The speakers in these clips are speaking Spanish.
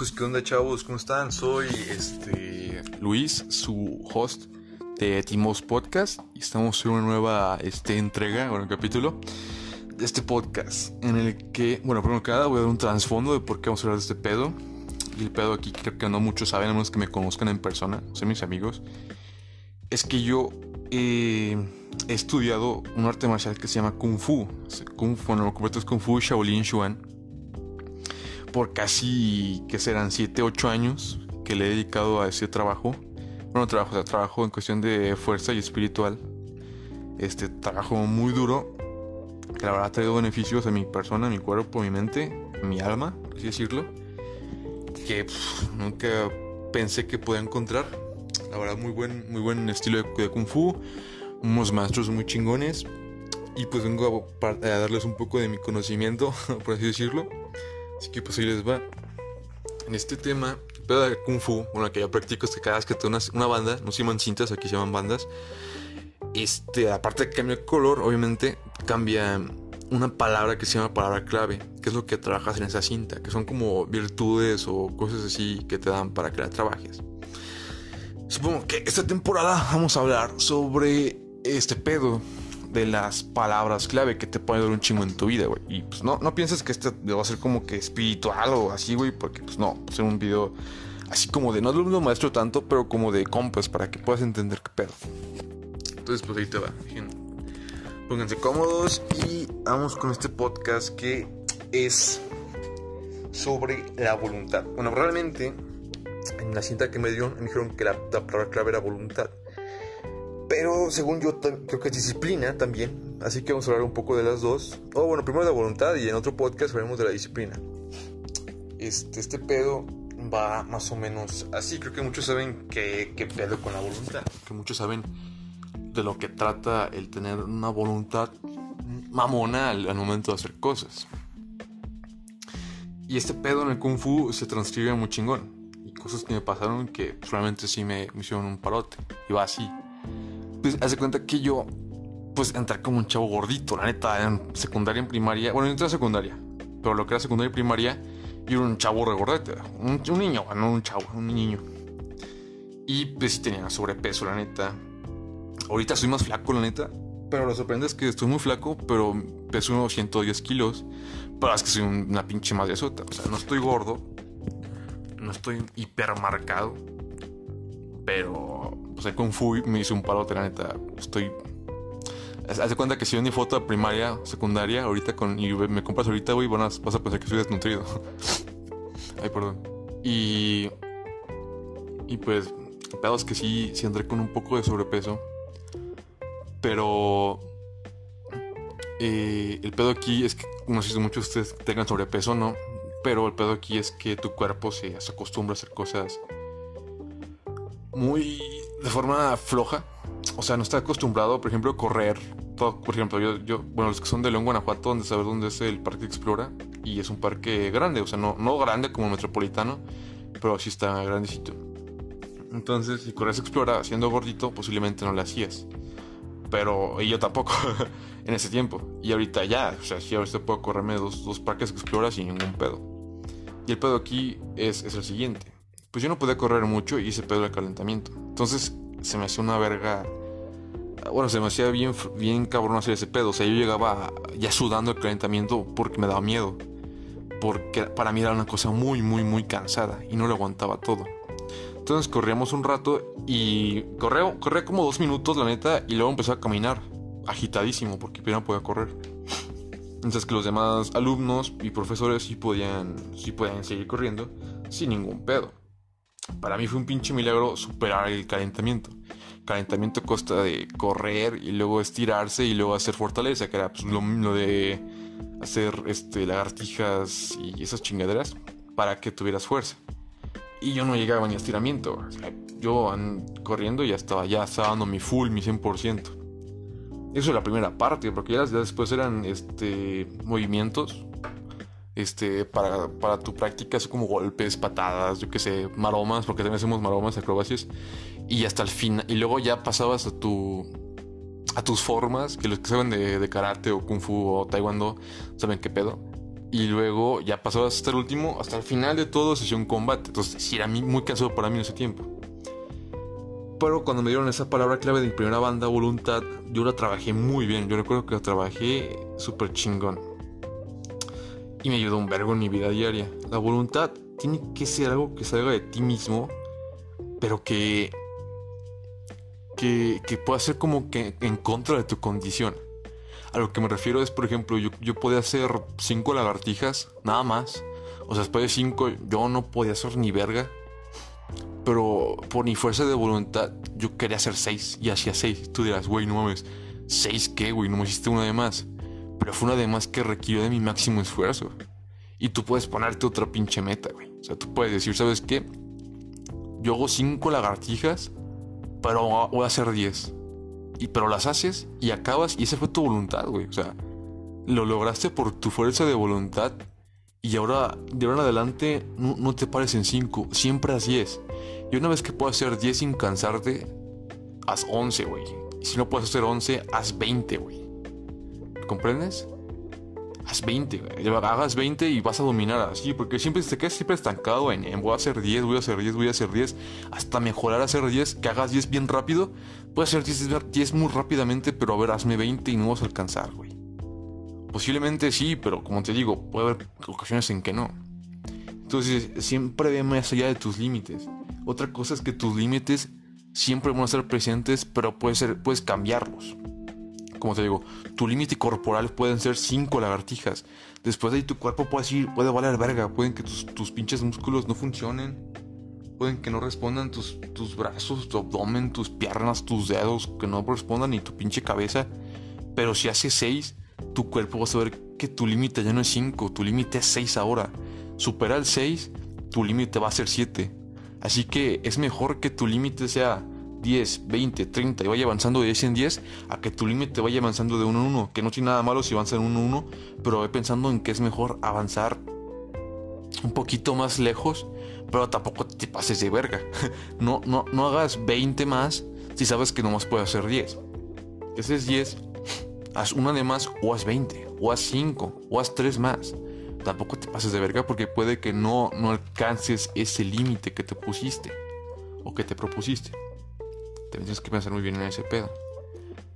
pues qué onda chavos, ¿cómo están? Soy este Luis, su host de Timos Podcast y estamos en una nueva este, entrega, bueno, capítulo de este podcast en el que, bueno, primero que nada voy a dar un trasfondo de por qué vamos a hablar de este pedo. Y el pedo aquí creo que no muchos saben, a menos que me conozcan en persona, son mis amigos. Es que yo he estudiado un arte marcial que se llama Kung Fu. Kung Fu, bueno, lo completo es Kung Fu Shaolin Xuan por casi, que serán 7, 8 años que le he dedicado a ese trabajo. Bueno, trabajo, trabajo en cuestión de fuerza y espiritual. Este trabajo muy duro, que la verdad ha traído beneficios a mi persona, a mi cuerpo, a mi mente, a mi alma, así decirlo. Que nunca pensé que podía encontrar. La verdad, muy buen, muy buen estilo de, Kung Fu. Unos maestros muy chingones. Y pues vengo a, a darles un poco de mi conocimiento, por así decirlo. Así que pues ahí les va. En este tema, pedo de Kung Fu, bueno, que yo practico es que cada vez que tengo una, banda, no se llaman cintas, aquí se llaman bandas. Este, aparte de que cambia el color, obviamente cambia una palabra que se llama palabra clave, que es lo que trabajas en esa cinta, que son como virtudes o cosas así que te dan para que la trabajes. Supongo que esta temporada vamos a hablar sobre este pedo de las palabras clave que te pueden dar un chingo en tu vida, güey. Y pues no, no pienses que este va a ser como que espiritual o así, güey, porque pues no, un video así como de no un maestro tanto, pero como de compas para que puedas entender qué pedo. Entonces, pues ahí te va. Pónganse cómodos y vamos con este podcast que es sobre la voluntad. Bueno, realmente en la cinta que me dio me dijeron que la palabra clave era voluntad. Pero según yo creo que es disciplina también. Así que vamos a hablar un poco de las dos. O bueno, primero de la voluntad y en otro podcast hablaremos de la disciplina. Este, este pedo va más o menos así. Creo que muchos saben que, que pedo con la voluntad. Que muchos saben de lo que trata el tener una voluntad mamona al, momento de hacer cosas. Y este pedo en el kung fu se transcribe muy chingón. Y cosas que me pasaron que solamente sí me, me hicieron un parote. Y va así pues hace cuenta que yo, pues entré como un chavo gordito, la neta, en secundaria, en primaria. Bueno, entré a secundaria, pero lo que era secundaria y primaria, yo era un chavo regordete, un, un niño, no un chavo, un niño. Y pues sí tenía sobrepeso, la neta. Ahorita soy más flaco, la neta. Pero lo sorprende es que estoy muy flaco, pero peso unos 110 kilos. Pero es que soy una pinche madre sota. O sea, no estoy gordo. No estoy hipermarcado. Pero o sea, Kung Fu me hice un palote, la neta. Estoy. Haz de cuenta que si ven mi foto de primaria, secundaria, ahorita con. Y me compras ahorita, güey, vas a pensar que estoy desnutrido. Ay, perdón. Y. Y pues. Pedo es que sí, sí andré con un poco de sobrepeso. Pero. Eh, el pedo aquí es que. No sé si muchos de ustedes tengan sobrepeso, ¿no? Pero el pedo aquí es que tu cuerpo se acostumbra a hacer cosas muy de forma floja. O sea, no está acostumbrado, por ejemplo, a correr. Todo, por ejemplo, yo, bueno, los que son de León, Guanajuato, donde saber dónde es el Parque Explora. Y es un parque grande, o sea, no, no grande como el metropolitano, pero sí está grandecito. Entonces, si corres Explora siendo gordito, posiblemente no lo hacías. Pero yo tampoco en ese tiempo. Y ahorita ya, o sea, sí, ahorita puedo correrme dos, dos parques Explora sin ningún pedo. Y el pedo aquí es, es el siguiente pues yo no podía correr mucho y hice pedo de calentamiento. Entonces se me hacía una verga. Bueno, se me hacía bien, bien cabrón hacer ese pedo. O sea, yo llegaba ya sudando el calentamiento porque me daba miedo. Porque para mí era una cosa muy, muy, muy cansada y no lo aguantaba todo. Entonces corríamos un rato y corría, corría como dos minutos, la neta, y luego empecé a caminar, agitadísimo, porque primero podía correr. Entonces que los demás alumnos y profesores sí podían, sí podían seguir corriendo sin ningún pedo. Para mí fue un pinche milagro superar el calentamiento. Calentamiento consta de correr y luego estirarse y luego hacer fortaleza, que era pues, lo, lo, de hacer este, lagartijas y esas chingaderas para que tuvieras fuerza. Y yo no llegaba ni a estiramiento. yo corriendo ya estaba, ya estaba dando mi full, mi 100%. Eso es la primera parte, porque ya después eran este, movimientos este, para, para tu práctica, es como golpes, patadas, yo que sé, maromas, porque también hacemos maromas, acrobacias, y hasta el final, y luego ya pasabas a tu a tus formas, que los que saben de, de karate o kung fu o taekwondo saben qué pedo. Y luego ya pasó hasta el último, hasta el final de todo, sesión combate. Entonces, sí, era muy cansado para mí en ese tiempo. Pero cuando me dieron esa palabra clave de mi primera banda, voluntad, yo la trabajé muy bien. Yo recuerdo que la trabajé súper chingón. Y me ayudó un vergo en mi vida diaria. La voluntad tiene que ser algo que salga de ti mismo, pero que. que, que pueda ser como que en contra de tu condición. A lo que me refiero es, por ejemplo, yo, yo podía hacer cinco lagartijas, nada más. O sea, después de cinco, yo no podía hacer ni verga. Pero por mi fuerza de voluntad, yo quería hacer seis y hacía seis. Tú dirás, güey, no mames, ¿seis qué, güey? No me hiciste una de más. Pero fue una de más que requirió de mi máximo esfuerzo. Y tú puedes ponerte otra pinche meta, güey. O sea, tú puedes decir, ¿sabes qué? Yo hago cinco lagartijas, pero voy a hacer diez y, pero las haces y acabas y esa fue tu voluntad, güey. O sea, lo lograste por tu fuerza de voluntad y ahora de ahora en adelante no, te pares en 5, siempre haz 10. Y una vez que puedas hacer 10 sin cansarte, haz 11, güey. Si no puedes hacer 11, haz 20, güey. ¿Comprendes? haz 20, hagas 20 y vas a dominar así, porque siempre te quedas siempre estancado en, voy a hacer 10, voy a hacer 10, voy a hacer 10, hasta mejorar a hacer 10, que hagas 10 bien rápido, puedes hacer 10, 10 muy rápidamente, pero a ver, hazme 20 y no vas a alcanzar, güey. Posiblemente sí, pero como te digo, puede haber ocasiones en que no. Entonces, siempre ve más allá de tus límites. Otra cosa es que tus límites siempre van a ser presentes, pero puedes, ser, puedes cambiarlos como te digo, tu límite corporal pueden ser 5 lagartijas. Después de ahí tu cuerpo puede, ir, puede valer verga. Pueden que tus, pinches músculos no funcionen. Pueden que no respondan tus, tus brazos, tu abdomen, tus piernas, tus dedos, que no respondan ni tu pinche cabeza. Pero si hace 6, tu cuerpo va a saber que tu límite ya no es 5, tu límite es 6 ahora. Supera el 6, tu límite va a ser 7. Así que es mejor que tu límite sea 10, 20, 30 y vaya avanzando de 10 en 10 a que tu límite vaya avanzando de 1 en 1. Que no tiene nada malo si avanza en 1 en 1, pero ve pensando en que es mejor avanzar un poquito más lejos, pero tampoco te pases de verga. No, no, no hagas 20 más si sabes que nomás puedes hacer 10. Ese es 10, haz una de más o haz 20, o haz 5, o haz 3 más. Tampoco te pases de verga porque puede que no, no alcances ese límite que te pusiste o que te propusiste tienes que pensar muy bien en ese pedo.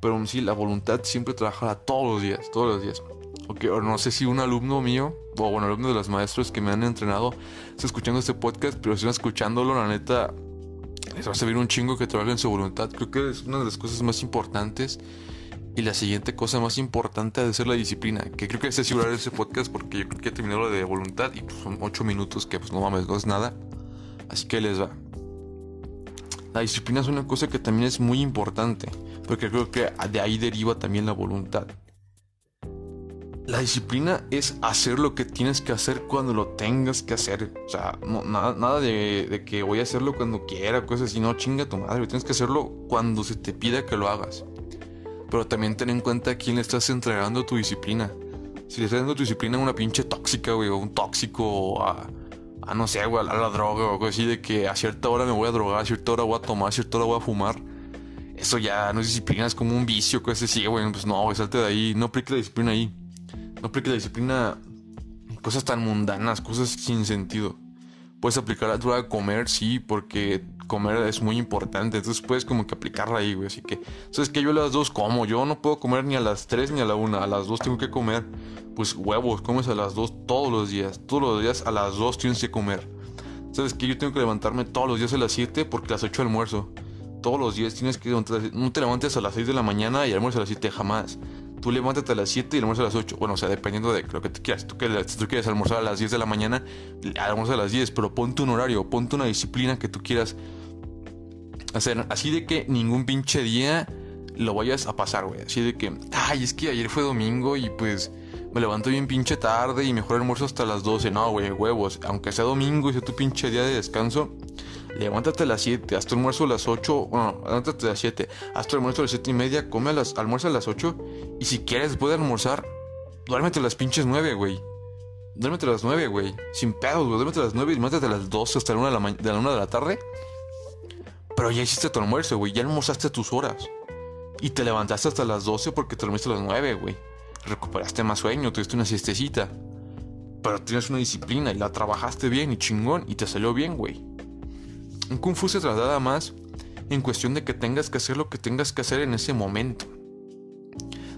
Pero sí, la voluntad siempre trabaja todos los días, todos los días. Okay, o no sé si un alumno mío, o bueno, alumno de los maestros que me han entrenado, está escuchando este podcast, pero si están escuchándolo, la neta, les va a servir un chingo que trabajen su voluntad. Creo que es una de las cosas más importantes. Y la siguiente cosa más importante de ser la disciplina. Que creo que es asegurar ese podcast porque yo creo que he terminado lo de voluntad y pues son 8 minutos que pues no mames, no es nada. Así que les va. La disciplina es una cosa que también es muy importante, porque creo que de ahí deriva también la voluntad. La disciplina es hacer lo que tienes que hacer cuando lo tengas que hacer. O sea, nada, de, que voy a hacerlo cuando quiera, cosas así. No, chinga tu madre. Tienes que hacerlo cuando se te pida que lo hagas. Pero también ten en cuenta a quién le estás entregando tu disciplina. Si le estás dando tu disciplina a una pinche tóxica, güey, o un tóxico, o a, a no sé, güey, a la droga o algo así de que a cierta hora me voy a drogar, a cierta hora voy a tomar, a cierta hora voy a fumar. Eso ya no es disciplina, es como un vicio, cosas así, güey. Pues no, güey, salte de ahí, no aplique la disciplina ahí. No aplique la disciplina cosas tan mundanas, cosas sin sentido. Puedes aplicar la droga a comer, sí, porque comer es muy importante. Entonces puedes como que aplicarla ahí, güey. Así que, ¿sabes que Yo a las dos como. Yo no puedo comer ni a las tres ni a la una. A las dos tengo que comer pues huevos, comes a las 2 todos los días. Todos los días a las 2 tienes que comer. ¿Sabes que Yo tengo que levantarme todos los días a las 7 porque a las 8 almuerzo. Todos los días tienes que. No te levantes a las 6 de la mañana y almuerzas a las 7 jamás. Tú levántate a las 7 y almuerzas a las 8. Bueno, o sea, dependiendo de lo que te quieras. Tú, si tú quieres almorzar a las 10 de la mañana, almuerza a las 10. Pero ponte un horario, ponte una disciplina que tú quieras hacer. Así de que ningún pinche día lo vayas a pasar, güey. Así de que, ay, es que ayer fue domingo y pues me levanto bien pinche tarde y mejor almuerzo hasta las 12. No, güey, huevos. Aunque sea domingo y sea tu pinche día de descanso, levántate a las 7, haz tu almuerzo a las 8. Bueno, levántate a las 7, haz tu almuerzo a las 7 y media, come a las, almuerza a las 8. Y si quieres, después de almorzar, duérmete a las pinches 9, güey. Duérmete a las 9, güey. Sin pedos, güey. Duérmete a las 9 y levántate a las 12 hasta la 1 de la, de la, 1 de la tarde. Pero ya hiciste tu almuerzo, güey. Ya almorzaste tus horas. Y te levantaste hasta las 12 porque te dormiste a las 9, güey recuperaste más sueño, tuviste una siestecita. pero tienes una disciplina y la trabajaste bien y chingón y te salió bien, güey. Un Kung Fu se traslada más en cuestión de que tengas que hacer lo que tengas que hacer en ese momento.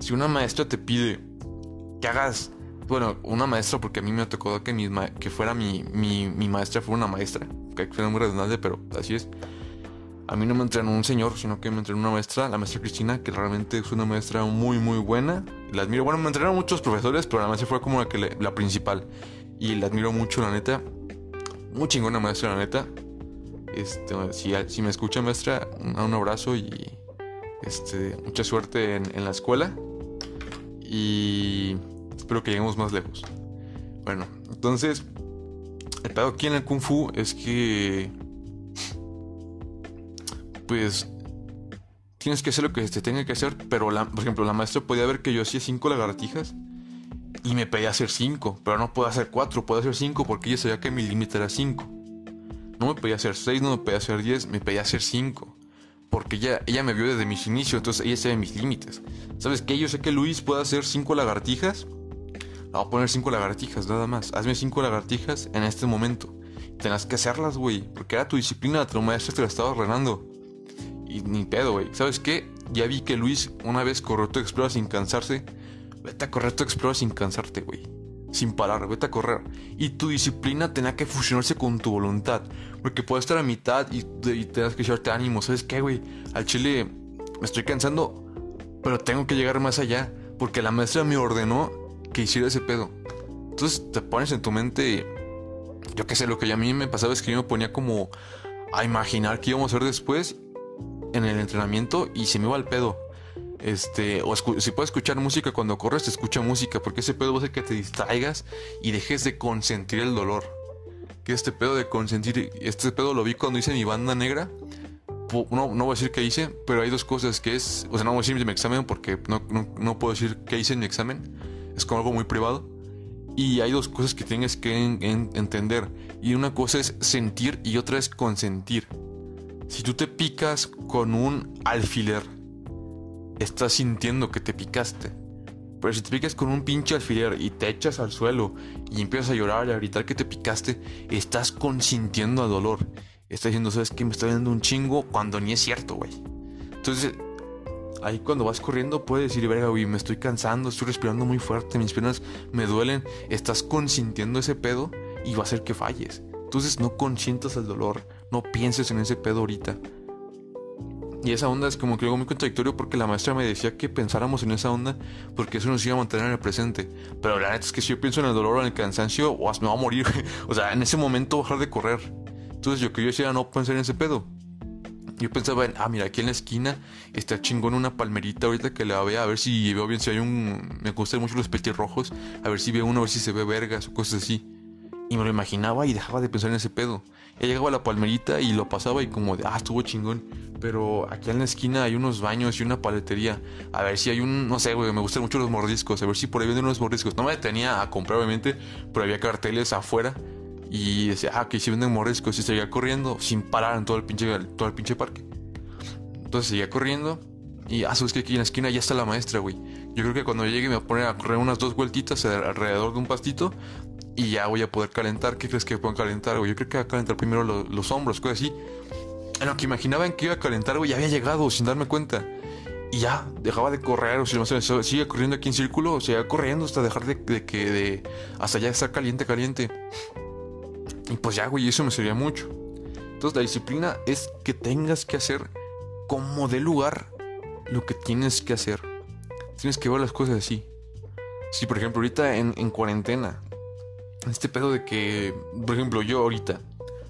Si una maestra te pide que hagas, bueno, una maestra, porque a mí me tocó que, mi, que fuera mi, mi, mi maestra, fuera una maestra, que suena muy redundante, pero así es. A mí no me entrenó un señor, sino que me entrenó una maestra, la maestra Cristina, que realmente es una maestra muy, muy buena. La admiro. Bueno, me entrenaron muchos profesores, pero la maestra fue como la, que la principal. Y la admiro mucho, la neta. Muy chingona maestra, la neta. Este, si, si me escucha maestra, un, abrazo y este, mucha suerte en, en la escuela. Y espero que lleguemos más lejos. Bueno, entonces, el pedo aquí en el Kung Fu es que pues tienes que hacer lo que se tenga que hacer, pero la, por ejemplo, la maestra podía ver que yo hacía cinco lagartijas y me pedía hacer cinco, pero no puedo hacer cuatro, puedo hacer cinco porque ella sabía que mi límite era cinco. No me pedía hacer seis, no me pedía hacer diez, me pedía hacer cinco. Porque ella, ella me vio desde mis inicios, entonces ella sabe mis límites. ¿Sabes qué? Yo sé que Luis puede hacer cinco lagartijas. Le voy a poner cinco lagartijas, nada más. Hazme cinco lagartijas en este momento. Tenás que hacerlas, güey. Porque era tu disciplina, tu maestra te la estaba ordenando. Y ni pedo, güey. ¿Sabes qué? Ya vi que Luis una vez corrió tu Explora sin cansarse. Vete a correr tu Explora sin cansarte, güey. Sin parar, vete a correr. Y tu disciplina tenía que fusionarse con tu voluntad. Porque puedes estar a mitad y, y tengas que echarte ánimo. ¿Sabes qué, güey? Al chile me estoy cansando, pero tengo que llegar más allá. Porque la maestra me ordenó que hiciera ese pedo. Entonces te pones en tu mente. Yo qué sé, lo que a mí me pasaba es que yo me ponía como a imaginar qué íbamos a hacer después en el entrenamiento y se me va el pedo. Este, o si puedes escuchar música cuando corres, te escucha música, porque ese pedo va a hacer que te distraigas y dejes de consentir el dolor. Que este pedo de consentir, este pedo lo vi cuando hice mi banda negra. No, no voy a decir qué hice, pero hay dos cosas que es, o sea, no voy a decir mi examen porque no, no, puedo decir qué hice en mi examen, es como algo muy privado. Y hay dos cosas que tienes que entender. Y una cosa es sentir y otra es consentir. Si tú te picas con un alfiler, estás sintiendo que te picaste. Pero si te picas con un pinche alfiler y te echas al suelo y empiezas a llorar y a gritar que te picaste, estás consintiendo al dolor. Estás diciendo, ¿sabes qué? Me está viendo un chingo cuando ni es cierto, güey. Entonces, ahí cuando vas corriendo puedes decir, verga, güey, me estoy cansando, estoy respirando muy fuerte, mis piernas me duelen. Estás consintiendo ese pedo y va a hacer que falles. Entonces no consientas el dolor, no pienses en ese pedo ahorita. Y esa onda es como que algo muy contradictorio porque la maestra me decía que pensáramos en esa onda porque eso nos iba a mantener en el presente. Pero la neta es que si yo pienso en el dolor o en el cansancio, o me va a morir. o sea, en ese momento bajar de correr. Entonces yo que yo decía no pensar en ese pedo. Yo pensaba en, ah, mira, aquí en la esquina está chingón una palmerita ahorita que la vea, a ver si veo bien, si hay un... Me gustan mucho los rojos, a ver si veo uno, a ver si se ve vergas o cosas así. Y me lo imaginaba y dejaba de pensar en ese pedo. Ya llegaba a la palmerita y lo pasaba y como de, ah, estuvo chingón. Pero aquí en la esquina hay unos baños y una paletería. A ver si hay un, no sé, güey, me gustan mucho los mordiscos. A ver si por ahí venden unos mordiscos. No me detenía a comprar, obviamente, pero había carteles afuera. Y decía, ah, que si venden mordiscos. Y seguía corriendo sin parar en todo el pinche, todo el pinche parque. Entonces seguía corriendo. Y, ah, sabes que aquí en la esquina ya está la maestra, güey. Yo creo que cuando llegue me voy a poner a correr unas dos vueltitas alrededor de un pastito y ya voy a poder calentar. ¿Qué crees que puedo calentar, güey? Yo creo que voy a calentar primero los hombros, cosas así. En lo que imaginaba en que iba a calentar, güey, ya había llegado sin darme cuenta. Y ya, dejaba de correr, o sea, sigue corriendo aquí en círculo, o sea, corriendo hasta dejar de, que, de, hasta ya estar caliente, caliente. Y pues ya, güey, eso me sería mucho. Entonces la disciplina es que tengas que hacer como de lugar lo que tienes que hacer. Tienes que ver las cosas así. Si por ejemplo ahorita en cuarentena este pedo de que, por ejemplo, yo ahorita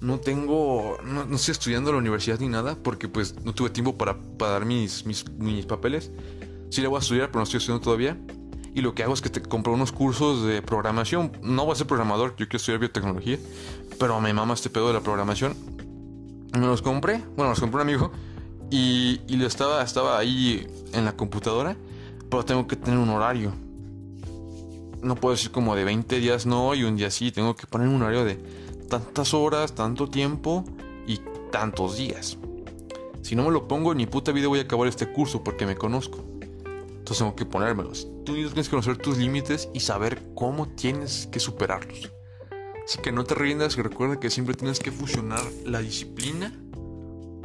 no tengo, no, estoy estudiando en la universidad ni nada porque pues no tuve tiempo para, para dar mis, mis, mis, papeles. Sí le voy a estudiar, pero no estoy estudiando todavía. Y lo que hago es que te compro unos cursos de programación. No voy a ser programador, yo quiero estudiar biotecnología, pero me mama este pedo de la programación. Me los compré, bueno, los compró un amigo y, y estaba, estaba ahí en la computadora, pero tengo que tener un horario no puedo decir como de 20 días no y un día sí. Tengo que poner un horario de tantas horas, tanto tiempo y tantos días. Si no me lo pongo, ni puta vida voy a acabar este curso porque me conozco. Entonces tengo que ponérmelos. Tú tienes que conocer tus límites y saber cómo tienes que superarlos. Así que no te rindas y recuerda que siempre tienes que fusionar la disciplina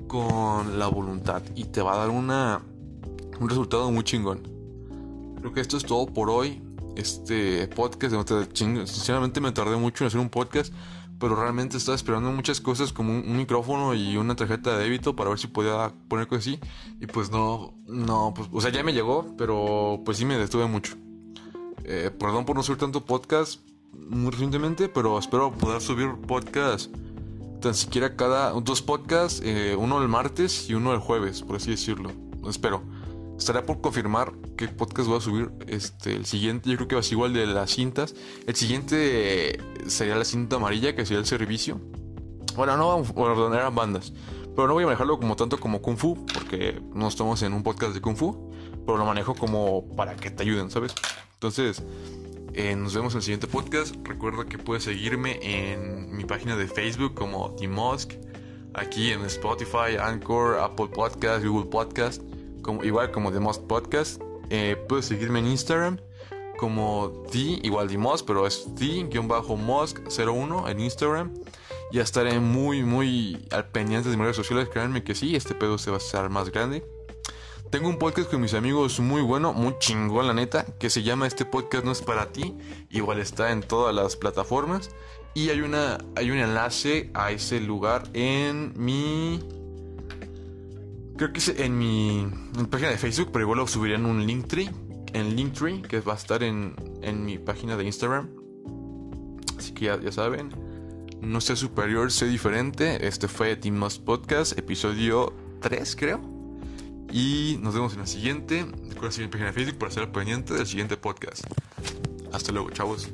con la voluntad y te va a dar una, un resultado muy chingón. Creo que esto es todo por hoy. Este podcast, sinceramente me tardé mucho en hacer un podcast, pero realmente estaba esperando muchas cosas como un, micrófono y una tarjeta de débito para ver si podía poner cosas así. Y pues no, no, pues, o sea, ya me llegó, pero pues sí me detuve mucho. Eh, perdón por no subir tanto podcast muy recientemente, pero espero poder subir podcast tan siquiera cada dos podcasts, eh, uno el martes y uno el jueves, por así decirlo. Espero. Estará por confirmar qué podcast voy a subir. Este, el siguiente, yo creo que va a ser igual de las cintas. El siguiente sería la cinta amarilla, que sería el servicio. Bueno, no, bueno, eran bandas. Pero no voy a manejarlo como tanto como Kung Fu, porque no estamos en un podcast de Kung Fu. Pero lo manejo como para que te ayuden, ¿sabes? Entonces, eh, nos vemos en el siguiente podcast. Recuerda que puedes seguirme en mi página de Facebook como Mosque. Aquí en Spotify, Anchor, Apple Podcast, Google Podcast. Igual como The Mosque Podcast. Eh, puedes seguirme en Instagram como The, igual The Mosque, pero es The-Mosque01 en Instagram. Ya estaré muy, muy al pendiente de mis redes sociales. Créanme que sí, este pedo se va a hacer más grande. Tengo un podcast con mis amigos muy bueno, muy chingón la neta, que se llama Este podcast no es para ti. Igual está en todas las plataformas. Y hay, una, hay un enlace a ese lugar en mi... Creo que es en mi, página de Facebook, pero igual lo subiré en un Linktree. En Linktree, que va a estar en, en mi página de Instagram. Así que ya, saben. No sé superior, sé diferente. Este fue Team Must Podcast, episodio 3 creo. Y nos vemos en la siguiente. Recuerda seguir mi página de Facebook para estar pendiente del siguiente podcast. Hasta luego, chavos.